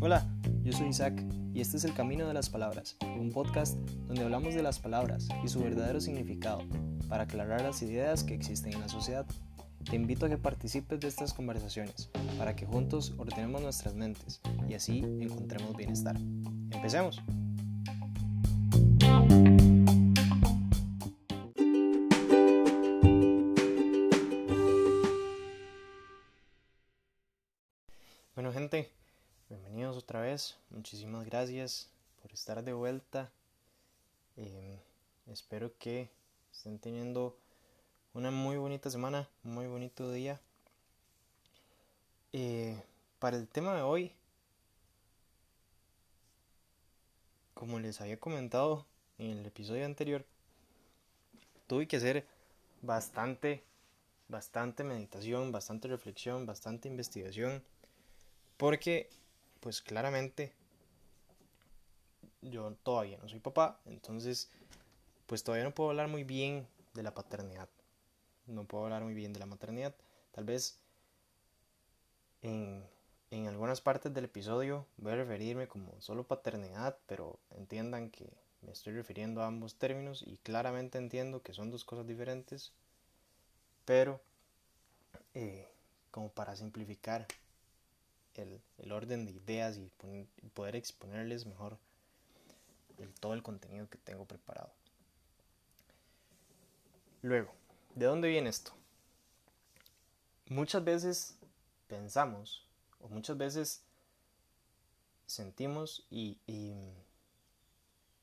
Hola, yo soy Isaac y este es El Camino de las Palabras, un podcast donde hablamos de las palabras y su verdadero significado para aclarar las ideas que existen en la sociedad. Te invito a que participes de estas conversaciones para que juntos ordenemos nuestras mentes y así encontremos bienestar. Empecemos. Muchísimas gracias por estar de vuelta. Em, espero que estén teniendo una muy bonita semana, muy bonito día. Eh, para el tema de hoy, como les había comentado en el episodio anterior, tuve que hacer bastante, bastante meditación, bastante reflexión, bastante investigación, porque pues claramente yo todavía no soy papá, entonces pues todavía no puedo hablar muy bien de la paternidad. No puedo hablar muy bien de la maternidad. Tal vez en, en algunas partes del episodio voy a referirme como solo paternidad, pero entiendan que me estoy refiriendo a ambos términos y claramente entiendo que son dos cosas diferentes, pero eh, como para simplificar el, el, orden de ideas y, poder exponerles mejor todo el contenido que tengo preparado. Luego, ¿de dónde viene esto? Muchas veces pensamos o muchas veces sentimos y, y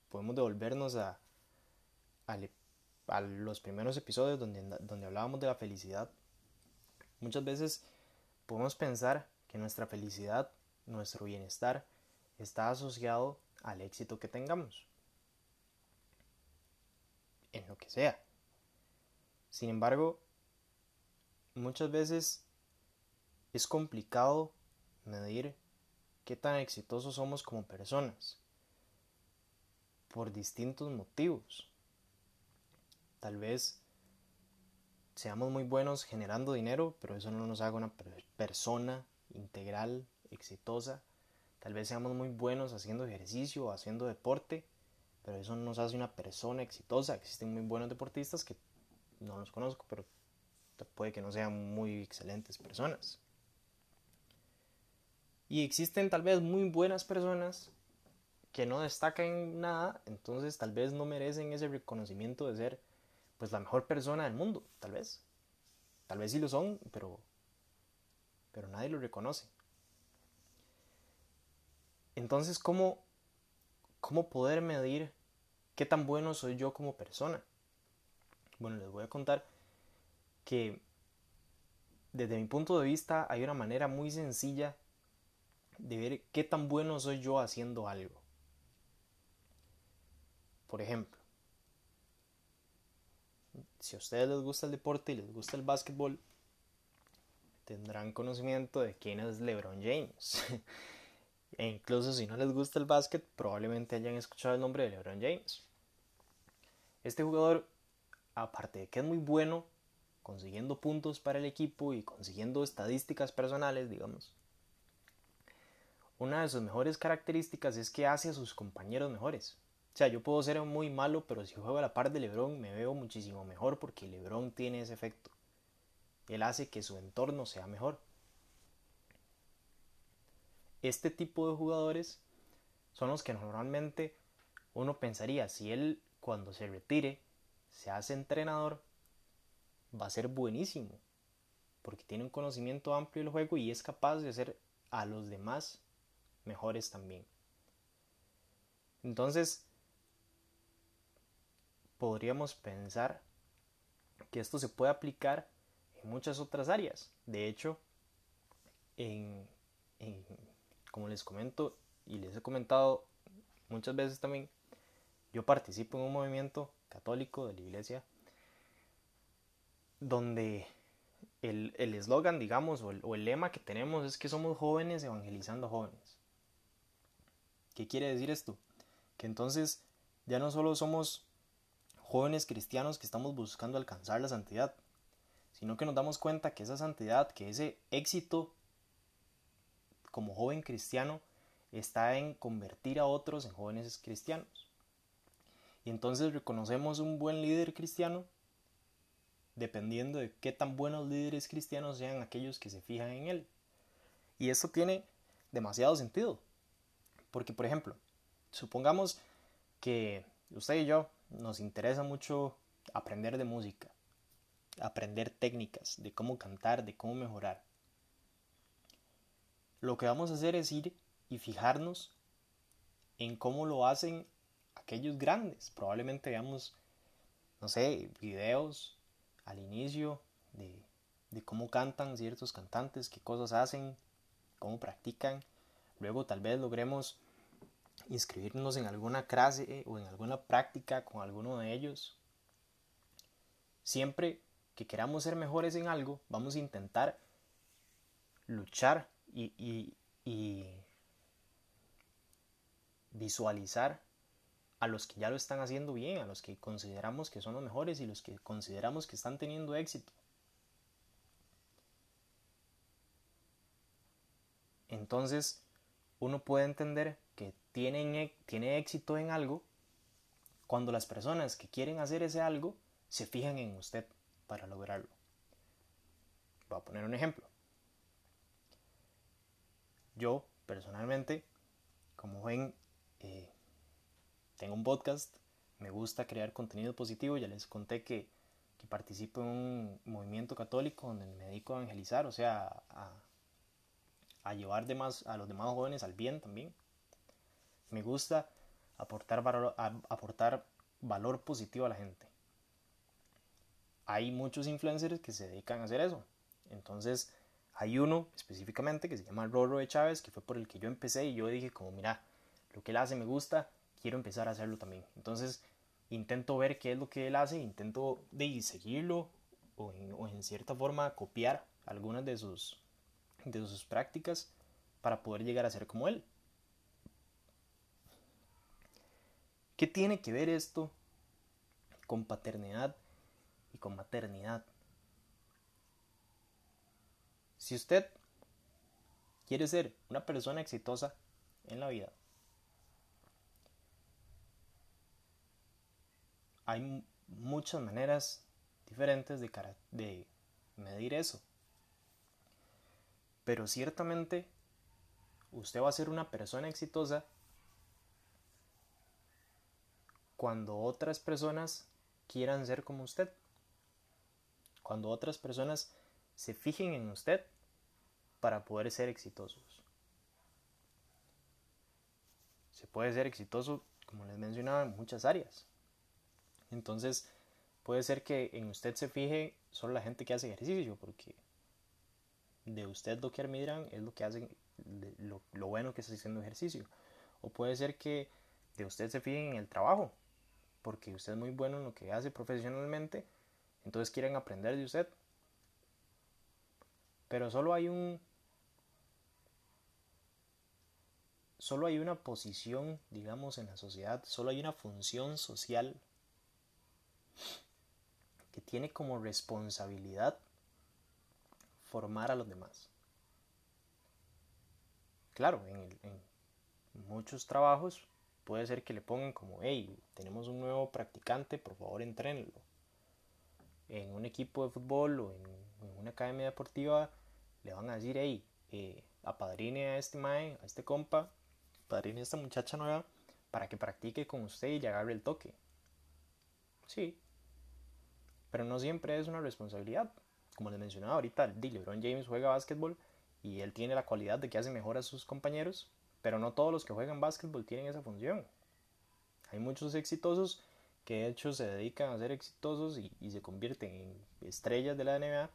podemos devolvernos a, a, a, los primeros episodios donde, donde hablábamos de la felicidad. Muchas veces podemos pensar que nuestra felicidad, nuestro bienestar, está asociado al éxito que tengamos. En lo que sea. Sin embargo, muchas veces es complicado medir qué tan exitosos somos como personas por distintos motivos. Tal vez seamos muy buenos generando dinero, pero eso no nos haga una persona integral, exitosa. Tal vez seamos muy buenos haciendo ejercicio o haciendo deporte, pero eso no nos hace una persona exitosa. Existen muy buenos deportistas que no los conozco, pero puede que no sean muy excelentes personas. Y existen tal vez muy buenas personas que no destacan nada, entonces tal vez no merecen ese reconocimiento de ser pues la mejor persona del mundo, tal vez. Tal vez sí lo son, pero pero nadie lo reconoce. Entonces, ¿cómo cómo poder medir qué tan bueno soy yo como persona? Bueno, les voy a contar que desde mi punto de vista hay una manera muy sencilla de ver qué tan bueno soy yo haciendo algo. Por ejemplo, si a ustedes les gusta el deporte y les gusta el básquetbol, tendrán conocimiento de quién es LeBron James. e incluso si no les gusta el básquet, probablemente hayan escuchado el nombre de LeBron James. Este jugador aparte de que es muy bueno consiguiendo puntos para el equipo y consiguiendo estadísticas personales, digamos, una de sus mejores características es que hace a sus compañeros mejores. O sea, yo puedo ser muy malo, pero si juego a la par de Lebron me veo muchísimo mejor porque Lebron tiene ese efecto. Él hace que su entorno sea mejor. Este tipo de jugadores son los que normalmente uno pensaría, si él cuando se retire se hace entrenador, va a ser buenísimo, porque tiene un conocimiento amplio del juego y es capaz de hacer a los demás mejores también. Entonces, podríamos pensar que esto se puede aplicar en muchas otras áreas. De hecho, en, como les comento y les he comentado muchas veces también, yo participo en un movimiento católico de la iglesia, donde el eslogan, digamos, o el, o el lema que tenemos es que somos jóvenes evangelizando jóvenes. ¿Qué quiere decir esto? Que entonces ya no solo somos jóvenes cristianos que estamos buscando alcanzar la santidad, sino que nos damos cuenta que esa santidad, que ese éxito como joven cristiano está en convertir a otros en jóvenes cristianos. Y entonces reconocemos un buen líder cristiano dependiendo de qué tan buenos líderes cristianos sean aquellos que se fijan en él. Y esto tiene demasiado sentido. Porque, por ejemplo, supongamos que usted y yo nos interesa mucho aprender de música, aprender técnicas de cómo cantar, de cómo mejorar. Lo que vamos a hacer es ir y fijarnos en cómo lo hacen aquellos grandes. Probablemente veamos, no sé, videos al inicio de, de cómo cantan ciertos cantantes, qué cosas hacen, cómo practican. Luego tal vez logremos inscribirnos en alguna clase o en alguna práctica con alguno de ellos. Siempre que queramos ser mejores en algo, vamos a intentar luchar y, visualizar a los que ya lo están haciendo bien, a los que consideramos que son los mejores y los que consideramos que están teniendo éxito. Entonces, uno puede entender que tienen, tiene éxito en algo cuando las personas que quieren hacer ese algo se fijan en usted para lograrlo. Voy a poner un ejemplo. Yo, personalmente, como ven, eh, tengo un podcast, me gusta crear contenido positivo, ya les conté que, que participo en un movimiento católico donde me dedico a evangelizar, o sea, a, llevar a los demás jóvenes al bien también. Me gusta aportar valor, aportar valor positivo a la gente. Hay muchos influencers que se dedican a hacer eso. Entonces, hay uno específicamente que se llama Roro de Chávez, que fue por el que yo empecé y yo dije como, mira, lo que él hace me gusta, quiero empezar a hacerlo también. Entonces, intento ver qué es lo que él hace, intento seguirlo o en cierta forma copiar algunas de sus de sus prácticas para poder llegar a ser como él. ¿Qué tiene que ver esto con paternidad y con maternidad? Si usted quiere ser una persona exitosa en la vida, hay muchas maneras diferentes de, medir eso. Pero ciertamente usted va a ser una persona exitosa cuando otras personas quieran ser como usted. Cuando otras personas se fijen en usted para poder ser exitosos. Se puede ser exitoso, como les mencionaba, en muchas áreas. Entonces, puede ser que en usted se fije solo la gente que hace ejercicio, porque de usted lo que admiran es lo que hacen, lo, lo, bueno que está haciendo ejercicio. O puede ser que de usted se fijen en el trabajo, porque usted es muy bueno en lo que hace profesionalmente, entonces quieren aprender de usted. Pero solo hay un... Solo hay una posición, digamos, en la sociedad, solo hay una función social que tiene como responsabilidad formar a los demás. Claro, en, muchos trabajos puede ser que le pongan como, hey, tenemos un nuevo practicante, por favor entrenlo. En un equipo de fútbol o en, una academia deportiva le van a decir, hey, eh, apadrine a este mae, a este compa, apadrine a esta muchacha nueva para que practique con usted y agarre el toque. Sí, pero no siempre es una responsabilidad como les mencionaba ahorita, LeBron James juega básquetbol y él tiene la cualidad de que hace mejor a sus compañeros, pero no todos los que juegan básquetbol tienen esa función. Hay muchos exitosos que de hecho se dedican a ser exitosos y, se convierten en estrellas de la NBA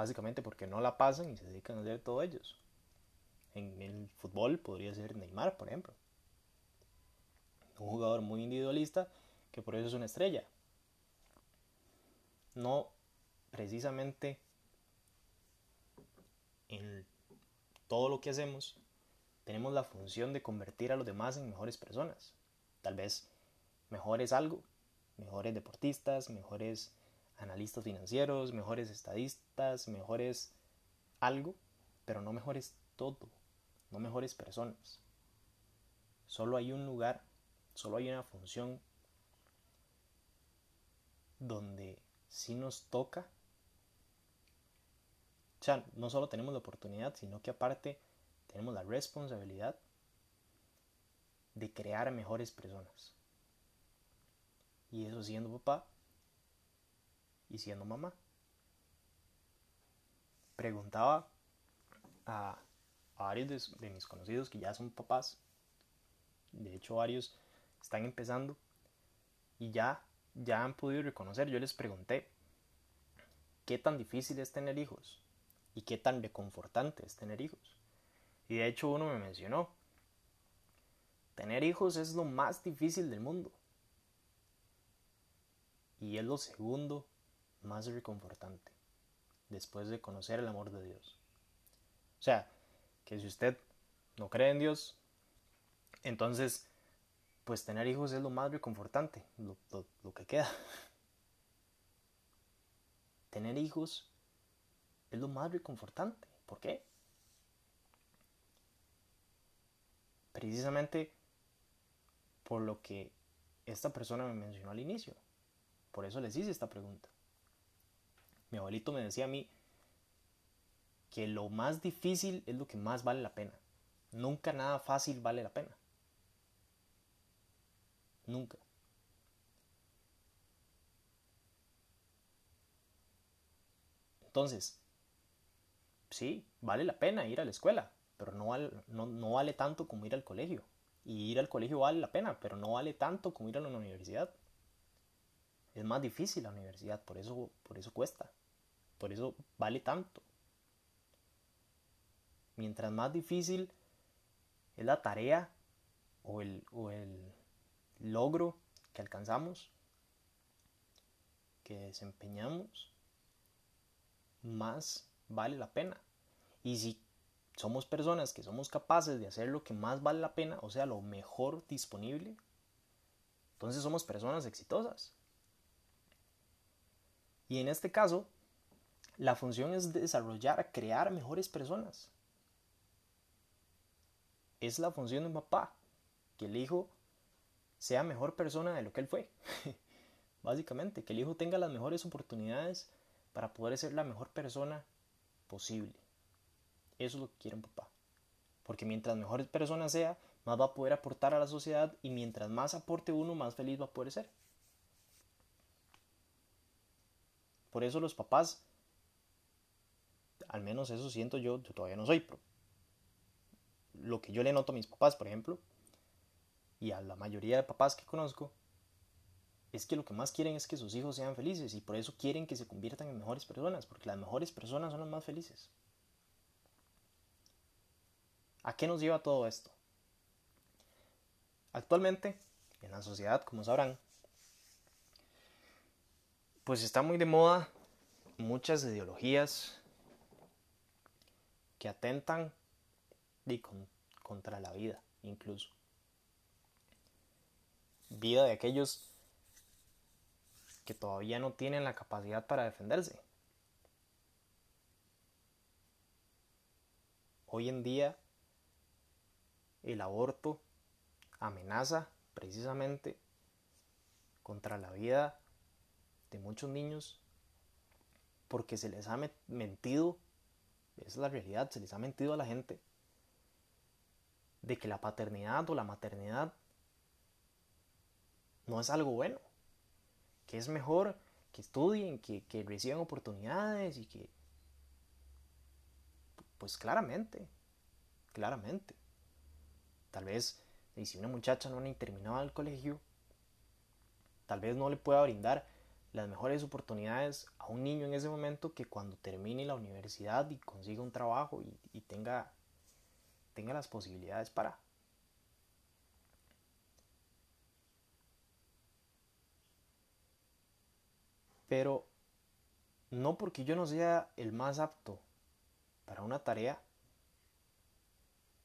básicamente porque no la pasan y se dedican a hacer todo ellos. En el fútbol podría ser Neymar, por ejemplo. Un jugador muy individualista que por eso es una estrella. No precisamente en todo lo que hacemos, tenemos la función de convertir a los demás en mejores personas. Tal vez mejores algo, mejores deportistas, mejores analistas financieros, mejores estadistas, mejores algo, pero no mejores todo, no mejores personas. Solo hay un lugar, solo hay una función donde si nos toca, o no solo tenemos la oportunidad, sino que aparte tenemos la responsabilidad de crear mejores personas. Y eso siendo papá y siendo mamá. Preguntaba a, varios de, mis conocidos que ya son papás. De hecho, varios están empezando y ya, ya han podido reconocer. Yo les pregunté qué tan difícil es tener hijos y qué tan reconfortante es tener hijos. Y de hecho uno me mencionó, tener hijos es lo más difícil del mundo. Y es lo segundo más reconfortante, después de conocer el amor de Dios. O sea, que si usted no cree en Dios, entonces, pues tener hijos es lo más reconfortante, lo, lo que queda. Tener hijos es lo más reconfortante. ¿Por qué? Precisamente por lo que esta persona me mencionó al inicio. Por eso les hice esta pregunta. Mi abuelito me decía a mí que lo más difícil es lo que más vale la pena. Nunca nada fácil vale la pena. Nunca. Entonces, sí, vale la pena ir a la escuela, pero no vale, no, vale tanto como ir al colegio. Y ir al colegio vale la pena, pero no vale tanto como ir a la universidad. Es más difícil la universidad, por eso, por eso cuesta. Por eso vale tanto. Mientras más difícil es la tarea o el, o el logro que alcanzamos, que desempeñamos, más vale la pena. Y si somos personas que somos capaces de hacer lo que más vale la pena, o sea, lo mejor disponible, entonces somos personas exitosas. Y en este caso, la función es desarrollar, crear mejores personas. Es la función de un papá, que el hijo sea mejor persona de lo que él fue. Básicamente, que el hijo tenga las mejores oportunidades para poder ser la mejor persona posible. Eso es lo que quiere un papá. Porque mientras mejor persona sea, más va a poder aportar a la sociedad y mientras más aporte uno, más feliz va a poder ser. Por eso los papás al menos eso siento yo, yo todavía no soy, pero lo que yo le noto a mis papás, por ejemplo, y a la mayoría de papás que conozco, es que lo que más quieren es que sus hijos sean felices y por eso quieren que se conviertan en mejores personas, porque las mejores personas son las más felices. ¿A qué nos lleva todo esto? Actualmente, en la sociedad, como sabrán, pues está muy de moda muchas ideologías que atentan contra la vida, incluso. Vida de aquellos que todavía no tienen la capacidad para defenderse. Hoy en día el aborto amenaza precisamente contra la vida de muchos niños porque se les ha mentido es la realidad, se les ha mentido a la gente de que la paternidad o la maternidad no es algo bueno, que es mejor que estudien, que, que reciban oportunidades y que, pues claramente, claramente, tal vez si una muchacha no ha terminado el colegio, tal vez no le pueda brindar las mejores oportunidades a un niño en ese momento que cuando termine la universidad y consiga un trabajo y, tenga, tenga las posibilidades para. Pero no porque yo no sea el más apto para una tarea,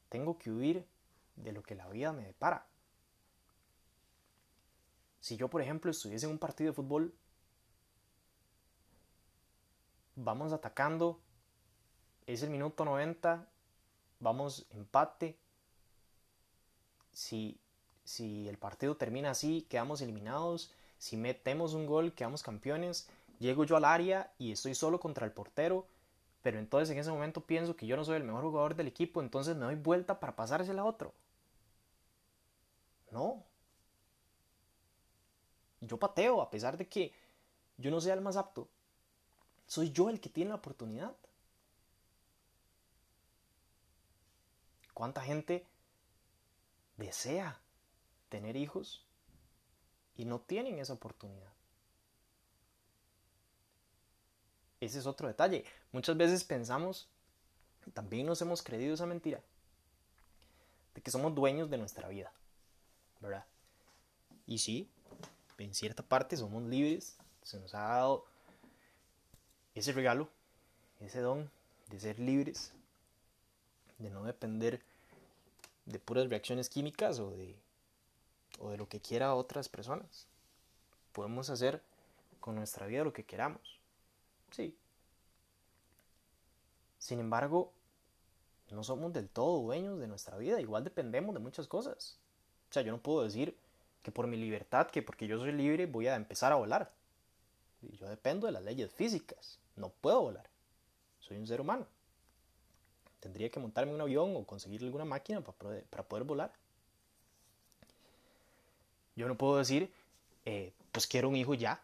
tengo que huir de lo que la vida me depara. Si yo, por ejemplo, estuviese en un partido de fútbol vamos atacando, es el minuto 90, vamos empate. Si, si el partido termina así, quedamos eliminados. Si metemos un gol, quedamos campeones. Llego yo al área y estoy solo contra el portero. Pero entonces en ese momento pienso que yo no soy el mejor jugador del equipo, entonces me doy vuelta para pasársela a otro. No. Yo pateo a pesar de que yo no sea el más apto. Soy yo el que tiene la oportunidad. ¿Cuánta gente desea tener hijos y no tienen esa oportunidad? Ese es otro detalle. Muchas veces pensamos, también nos hemos creído esa mentira, de que somos dueños de nuestra vida, ¿verdad? Y sí, en cierta parte somos libres, se nos ha dado ese regalo, ese don de ser libres, de no depender de puras reacciones químicas o de, o de lo que quiera otras personas. Podemos hacer con nuestra vida lo que queramos. Sí. Sin embargo, no somos del todo dueños de nuestra vida, igual dependemos de muchas cosas. O sea, yo no puedo decir que por mi libertad, que porque yo soy libre, voy a empezar a volar. Yo dependo de las leyes físicas, no puedo volar. Soy un ser humano. Tendría que montarme un avión o conseguir alguna máquina para poder, para poder volar. Yo no puedo decir, eh, pues quiero un hijo ya,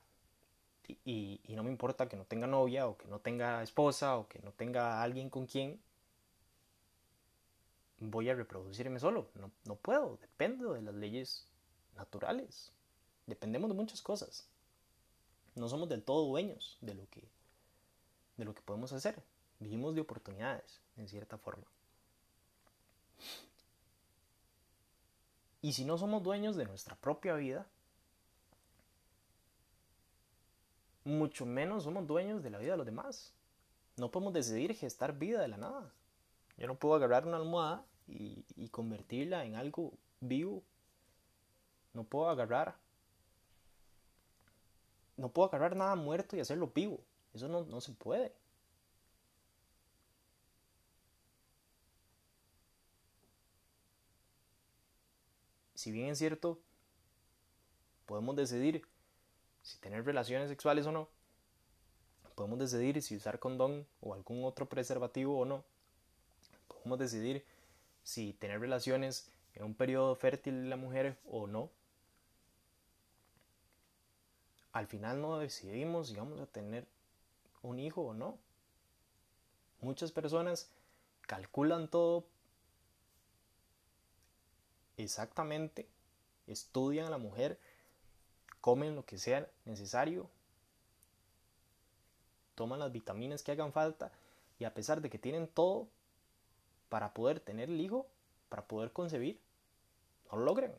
y, no me importa que no tenga novia o que no tenga esposa o que no tenga alguien con quien voy a reproducirme solo. No, no puedo, dependo de las leyes naturales. Dependemos de muchas cosas. No somos del todo dueños de lo que, de lo que podemos hacer. Vivimos de oportunidades, en cierta forma. Y si no somos dueños de nuestra propia vida, mucho menos somos dueños de la vida de los demás. No podemos decidir gestar vida de la nada. Yo no puedo agarrar una almohada y, convertirla en algo vivo. No puedo agarrar. No puedo agarrar nada muerto y hacerlo vivo. Eso no, no se puede. Si bien es cierto, podemos decidir si tener relaciones sexuales o no. Podemos decidir si usar condón o algún otro preservativo o no. Podemos decidir si tener relaciones en un periodo fértil de la mujer o no. Al final no decidimos si vamos a tener un hijo o no. Muchas personas calculan todo exactamente, estudian a la mujer comen lo que sea necesario, toman las vitaminas que hagan falta y a pesar de que tienen todo para poder tener el hijo, para poder concebir, no lo logran.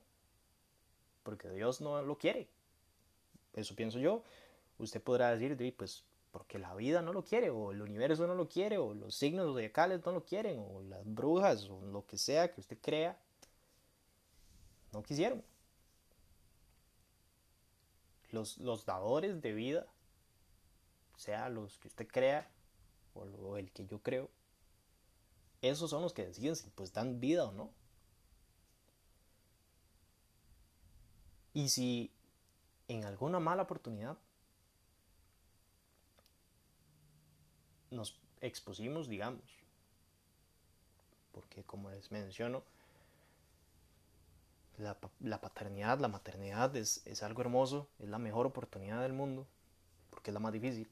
Porque Dios no lo quiere. Eso pienso yo. Usted podrá decir, pues, porque la vida no lo quiere, o el universo no lo quiere, o los signos zodiacales no lo quieren, o las brujas, o lo que sea que usted crea, no quisieron los, dadores de vida, sea los que usted crea o, el que yo creo, esos son los que deciden si pues dan vida o no. Y si en alguna mala oportunidad nos expusimos, digamos, porque como les menciono, la, paternidad, la maternidad es, es algo hermoso, es la mejor oportunidad del mundo, porque es la más difícil.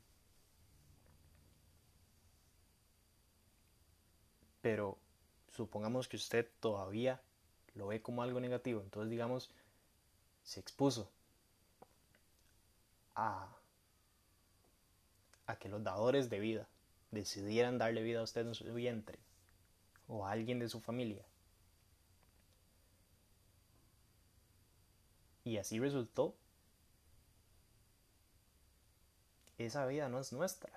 Pero supongamos que usted todavía lo ve como algo negativo, entonces digamos, se expuso a, a que los dadores de vida decidieran darle vida a usted en su vientre o a alguien de su familia Y así resultó. Esa vida no es nuestra.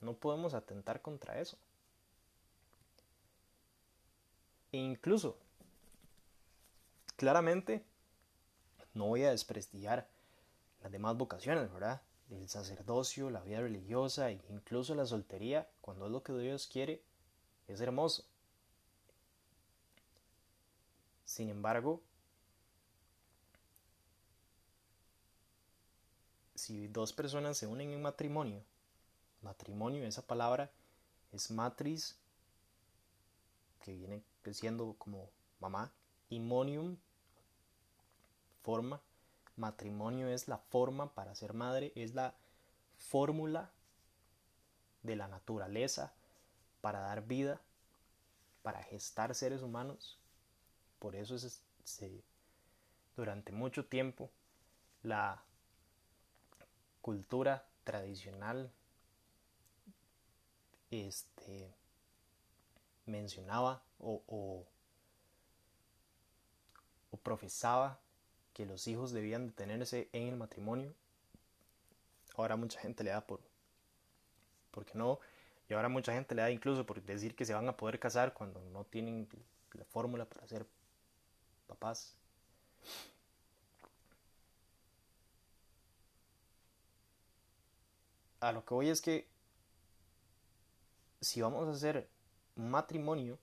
No podemos atentar contra eso. E incluso, claramente, no voy a desprestigiar las demás vocaciones, ¿verdad? El sacerdocio, la vida religiosa e incluso la soltería, cuando es lo que Dios quiere, es hermoso. Sin embargo, si dos personas se unen en matrimonio, matrimonio, esa palabra es matriz, que viene siendo como mamá, y forma, matrimonio es la forma para ser madre, es la fórmula de la naturaleza para dar vida, para gestar seres humanos. Por eso es, durante mucho tiempo la cultura tradicional este, mencionaba o, profesaba que los hijos debían de tenerse en el matrimonio. Ahora mucha gente le da por, porque no, y ahora mucha gente le da incluso por decir que se van a poder casar cuando no tienen la fórmula para ser papás. A lo que voy es que si vamos a hacer matrimonio,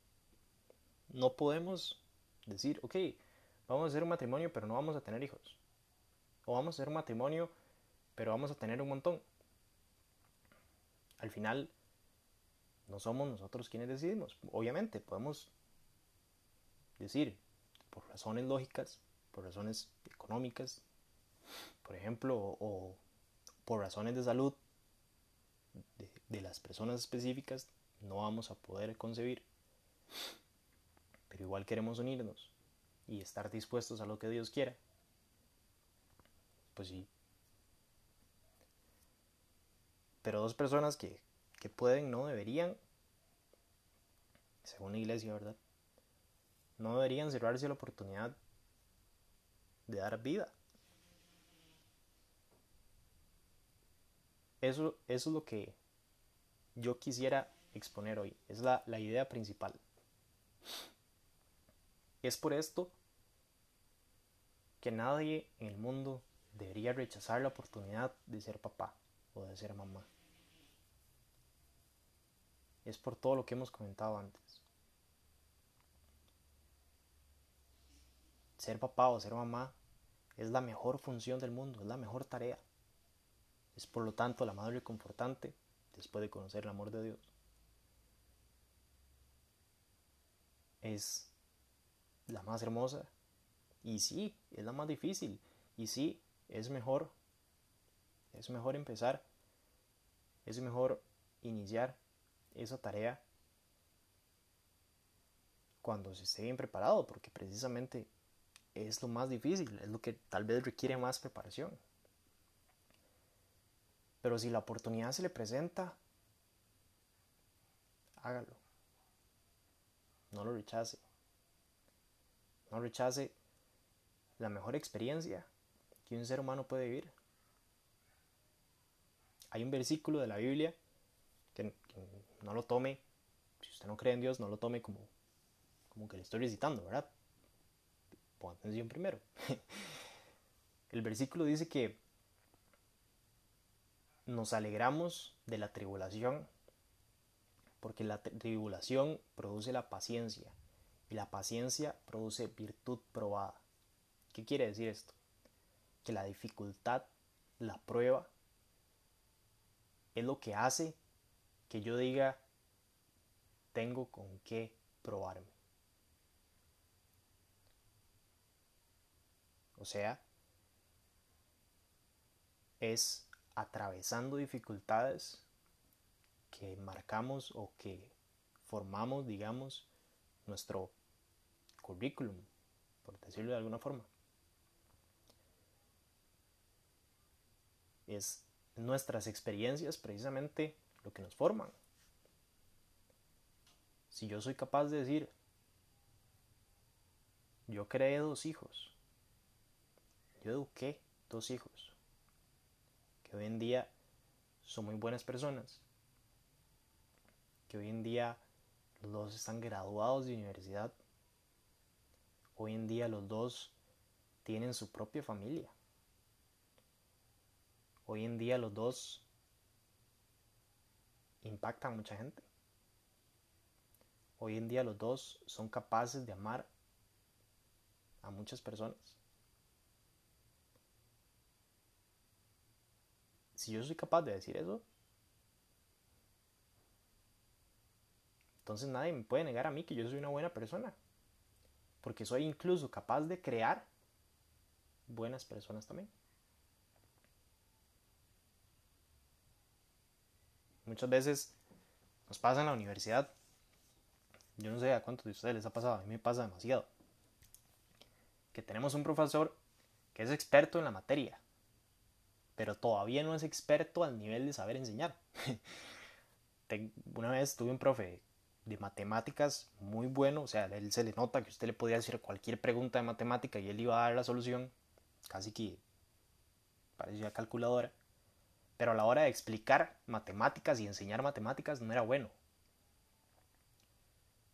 no podemos decir, ok, vamos a hacer un matrimonio pero no vamos a tener hijos. O vamos a hacer un matrimonio pero vamos a tener un montón. Al final, no somos nosotros quienes decidimos. Obviamente, podemos decir, por razones lógicas, por razones económicas, por ejemplo, o, por razones de salud de, las personas específicas, no vamos a poder concebir. Pero igual queremos unirnos y estar dispuestos a lo que Dios quiera. Pues sí. Pero dos personas que, que pueden, no deberían, según la iglesia, ¿verdad? No deberían cerrarse la oportunidad de dar vida. Eso, eso es lo que yo quisiera exponer hoy. Es la, la idea principal. Es por esto que nadie en el mundo debería rechazar la oportunidad de ser papá o de ser mamá. Es por todo lo que hemos comentado antes. Ser papá o ser mamá es la mejor función del mundo, es la mejor tarea. Es por lo tanto la madre confortante después de conocer el amor de Dios. Es la más hermosa. Y sí, es la más difícil. Y sí, es mejor. Es mejor empezar. Es mejor iniciar esa tarea cuando se esté bien preparado, porque precisamente es lo más difícil, es lo que tal vez requiere más preparación. Pero si la oportunidad se le presenta, hágalo. No lo rechace. No rechace la mejor experiencia que un ser humano puede vivir. Hay un versículo de la Biblia que, no lo tome, si usted no cree en Dios, no lo tome como, como que le estoy recitando, ¿verdad? Ponga atención primero. El versículo dice que nos alegramos de la tribulación porque la tribulación produce la paciencia y la paciencia produce virtud probada. ¿Qué quiere decir esto? Que la dificultad, la prueba, es lo que hace que yo diga, tengo con qué probarme. O sea, es atravesando dificultades que marcamos o que formamos, digamos, nuestro currículum, por decirlo de alguna forma. Es nuestras experiencias precisamente lo que nos forman. Si yo soy capaz de decir, yo creé dos hijos, yo eduqué dos hijos, que hoy en día son muy buenas personas, que hoy en día los dos están graduados de universidad, hoy en día los dos tienen su propia familia. Hoy en día los dos impactan a mucha gente. Hoy en día los dos son capaces de amar a muchas personas. Si yo soy capaz de decir eso, entonces nadie me puede negar a mí que yo soy una buena persona. Porque soy incluso capaz de crear buenas personas también. Muchas veces nos pasa en la universidad. Yo no sé a cuántos de ustedes les ha pasado, a mí me pasa demasiado. Que tenemos un profesor que es experto en la materia, pero todavía no es experto al nivel de saber enseñar. Una vez tuve un profe de matemáticas muy bueno, o sea, a él se le nota que usted le podía hacer cualquier pregunta de matemática y él iba a dar la solución, casi que parecía calculadora, pero a la hora de explicar matemáticas y enseñar matemáticas no era bueno.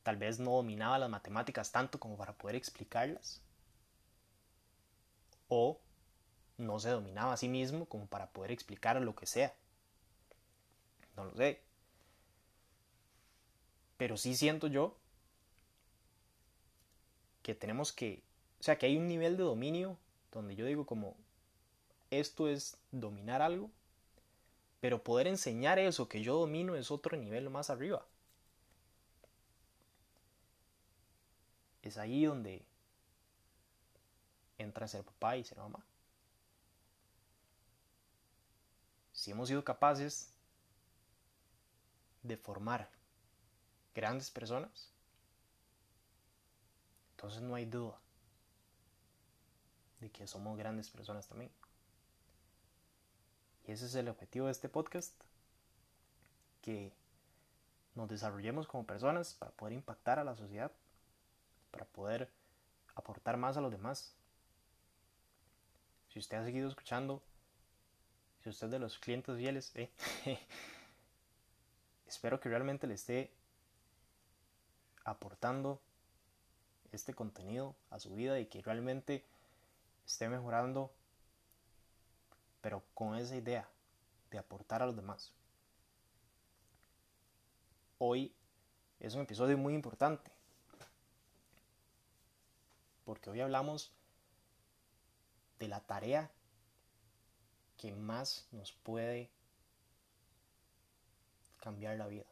Tal vez no dominaba las matemáticas tanto como para poder explicarlas, o no se dominaba a sí mismo como para poder explicar lo que sea. No lo sé. Pero sí siento yo que tenemos que, o sea, que hay un nivel de dominio donde yo digo como, esto es dominar algo, pero poder enseñar eso que yo domino es otro nivel más arriba. Es ahí donde entra ser papá y ser mamá. Si hemos sido capaces de formar grandes personas, entonces no hay duda de que somos grandes personas también. Ese es el objetivo de este podcast, que nos desarrollemos como personas para poder impactar a la sociedad, para poder aportar más a los demás. Si usted ha seguido escuchando, si usted es de los clientes fieles, eh, espero que realmente le esté aportando este contenido a su vida y que realmente esté mejorando, pero con esa idea de aportar a los demás. Hoy es un episodio muy importante, porque hoy hablamos de la tarea que más nos puede cambiar la vida.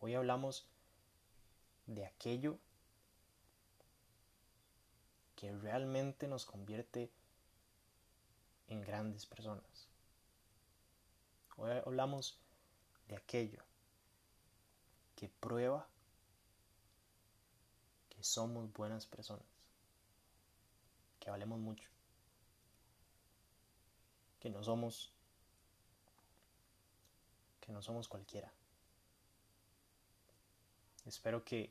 Hoy hablamos de aquello que realmente nos convierte en grandes personas. Hoy hablamos de aquello que prueba que somos buenas personas, que valemos mucho, que no somos que no somos cualquiera. Espero que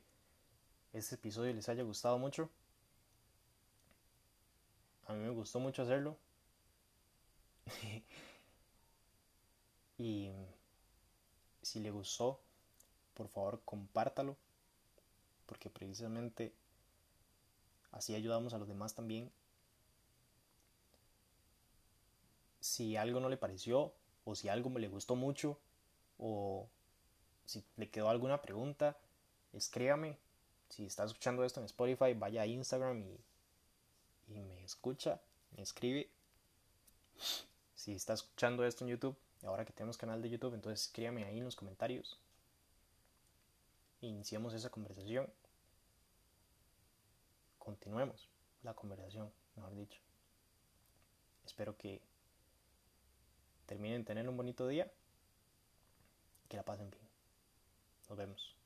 este episodio les haya gustado mucho. A mí me gustó mucho hacerlo. y si le gustó, por favor compártalo. Porque precisamente así ayudamos a los demás también. Si algo no le pareció, o si algo me le gustó mucho, o si le quedó alguna pregunta, escríbame. Si está escuchando esto en Spotify, vaya a Instagram y, y me escucha, me escribe. Si está escuchando esto en YouTube, ahora que tenemos canal de YouTube, entonces escríbame ahí en los comentarios. Iniciemos esa conversación. Continuemos la conversación, mejor dicho. Espero que terminen de tener un bonito día. Que la pasen bien. Nos vemos.